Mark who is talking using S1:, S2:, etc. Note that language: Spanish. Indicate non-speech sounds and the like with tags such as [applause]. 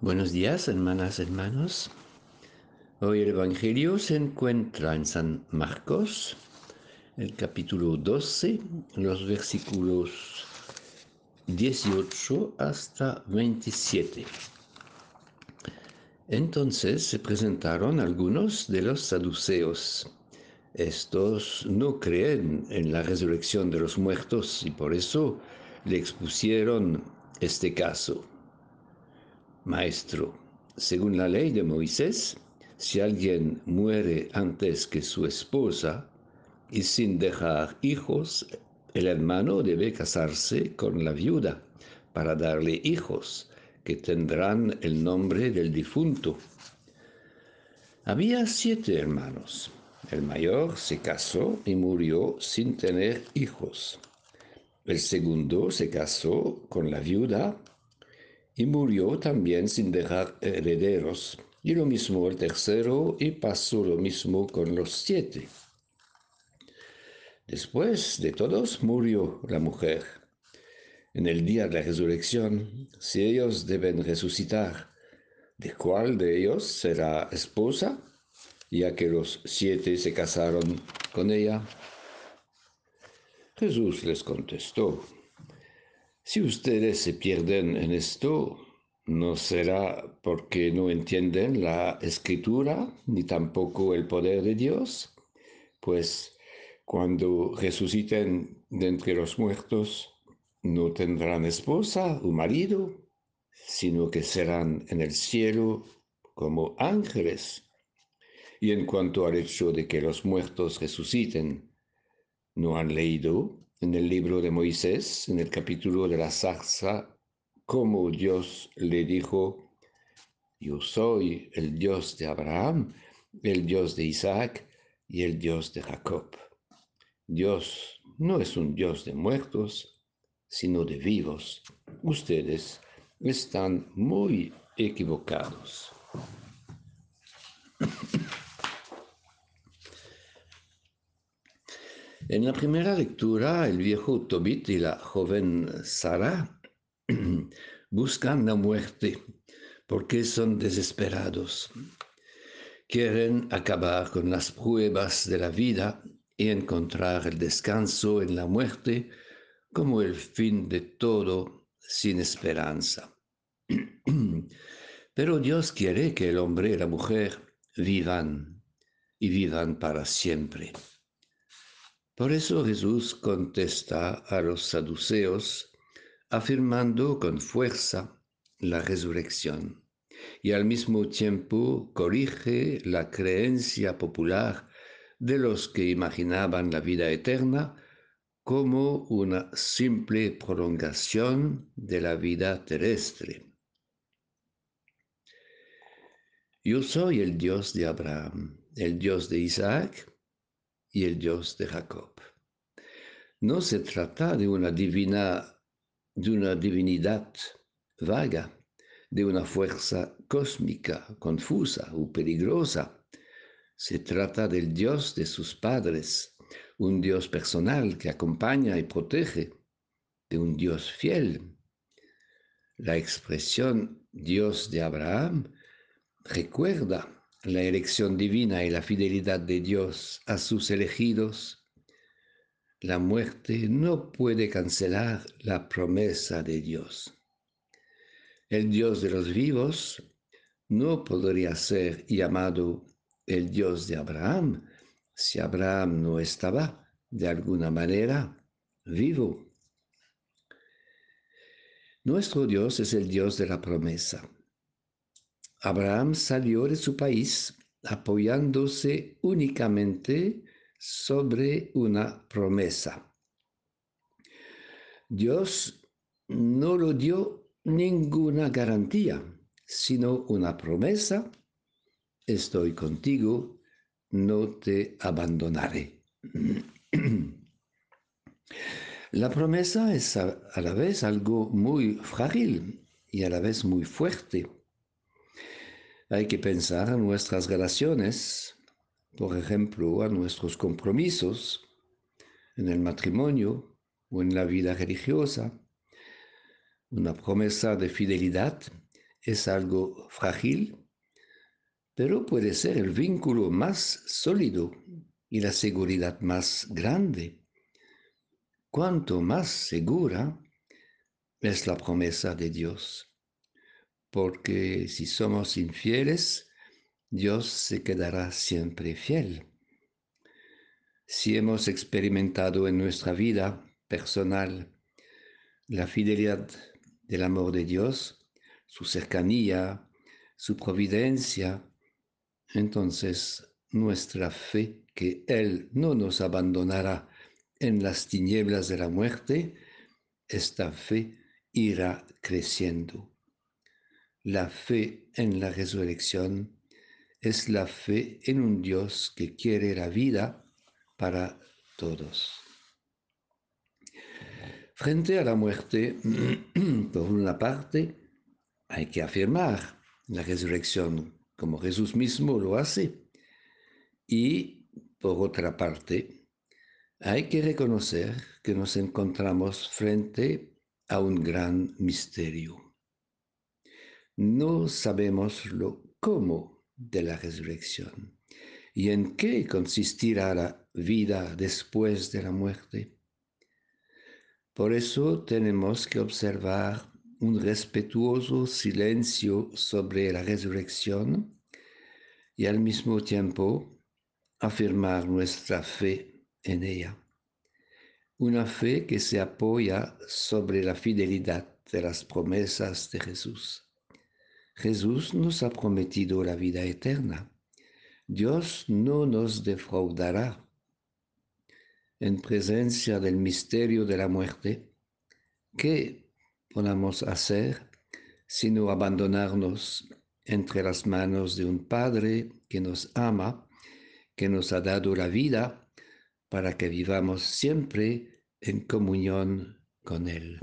S1: Buenos días, hermanas, hermanos. Hoy el Evangelio se encuentra en San Marcos, el capítulo 12, los versículos 18 hasta 27. Entonces se presentaron algunos de los saduceos. Estos no creen en la resurrección de los muertos y por eso le expusieron este caso. Maestro, según la ley de Moisés, si alguien muere antes que su esposa y sin dejar hijos, el hermano debe casarse con la viuda para darle hijos que tendrán el nombre del difunto. Había siete hermanos. El mayor se casó y murió sin tener hijos. El segundo se casó con la viuda y murió también sin dejar herederos. Y lo mismo el tercero, y pasó lo mismo con los siete. Después de todos murió la mujer. En el día de la resurrección, si ellos deben resucitar, ¿de cuál de ellos será esposa? Ya que los siete se casaron con ella. Jesús les contestó, si ustedes se pierden en esto, no será porque no entienden la escritura ni tampoco el poder de Dios, pues cuando resuciten de entre los muertos, no tendrán esposa o marido, sino que serán en el cielo como ángeles. Y en cuanto al hecho de que los muertos resuciten, ¿no han leído en el libro de Moisés, en el capítulo de la zarza, como Dios le dijo, yo soy el Dios de Abraham, el Dios de Isaac y el Dios de Jacob. Dios no es un Dios de muertos, sino de vivos. Ustedes están muy equivocados. En la primera lectura, el viejo Tobit y la joven Sara [clears throat] buscan la muerte porque son desesperados. Quieren acabar con las pruebas de la vida y encontrar el descanso en la muerte como el fin de todo sin esperanza. [clears throat] Pero Dios quiere que el hombre y la mujer vivan y vivan para siempre. Por eso Jesús contesta a los saduceos afirmando con fuerza la resurrección y al mismo tiempo corrige la creencia popular de los que imaginaban la vida eterna como una simple prolongación de la vida terrestre. Yo soy el Dios de Abraham, el Dios de Isaac y el Dios de Jacob. No se trata de una divina, de una divinidad vaga, de una fuerza cósmica, confusa o peligrosa. Se trata del Dios de sus padres, un Dios personal que acompaña y protege, de un Dios fiel. La expresión Dios de Abraham recuerda la elección divina y la fidelidad de Dios a sus elegidos, la muerte no puede cancelar la promesa de Dios. El Dios de los vivos no podría ser llamado el Dios de Abraham si Abraham no estaba de alguna manera vivo. Nuestro Dios es el Dios de la promesa. Abraham salió de su país apoyándose únicamente sobre una promesa. Dios no lo dio ninguna garantía, sino una promesa, estoy contigo, no te abandonaré. [clears throat] La promesa es a, la vez algo muy frágil y a la vez muy fuerte hay que pensar en nuestras relaciones, por ejemplo, a nuestros compromisos en el matrimonio o en la vida religiosa. Una promesa de fidelidad es algo frágil, pero puede ser el vínculo más sólido y la seguridad más grande. Cuanto más segura es la promesa de Dios, porque si somos infieles, Dios se quedará siempre fiel. Si hemos experimentado en nuestra vida personal la fidelidad del amor de Dios, su cercanía, su providencia, entonces nuestra fe que Él no nos abandonará en las tinieblas de la muerte, esta fe irá creciendo. La fe en la resurrección es la fe en un Dios que quiere la vida para todos. Frente a la muerte, [clears throat] por una parte, hay que afirmar la resurrección como Jesús mismo lo hace. Y por otra parte, hay que reconocer que nos encontramos frente a un gran misterio. No sabemos lo cómo de la resurrección y en qué consistirá la vida después de la muerte. Por eso tenemos que observar un respetuoso silencio sobre la resurrección y al mismo tiempo afirmar nuestra fe en ella. Una fe que se apoya sobre la fidelidad de las promesas de Jesús. Jesús nos ha prometido la vida eterna. Dios no nos defraudará. En presencia del misterio de la muerte, ¿qué podamos hacer sino abandonarnos entre las manos de un Padre que nos ama, que nos ha dado la vida para que vivamos siempre en comunión con Él.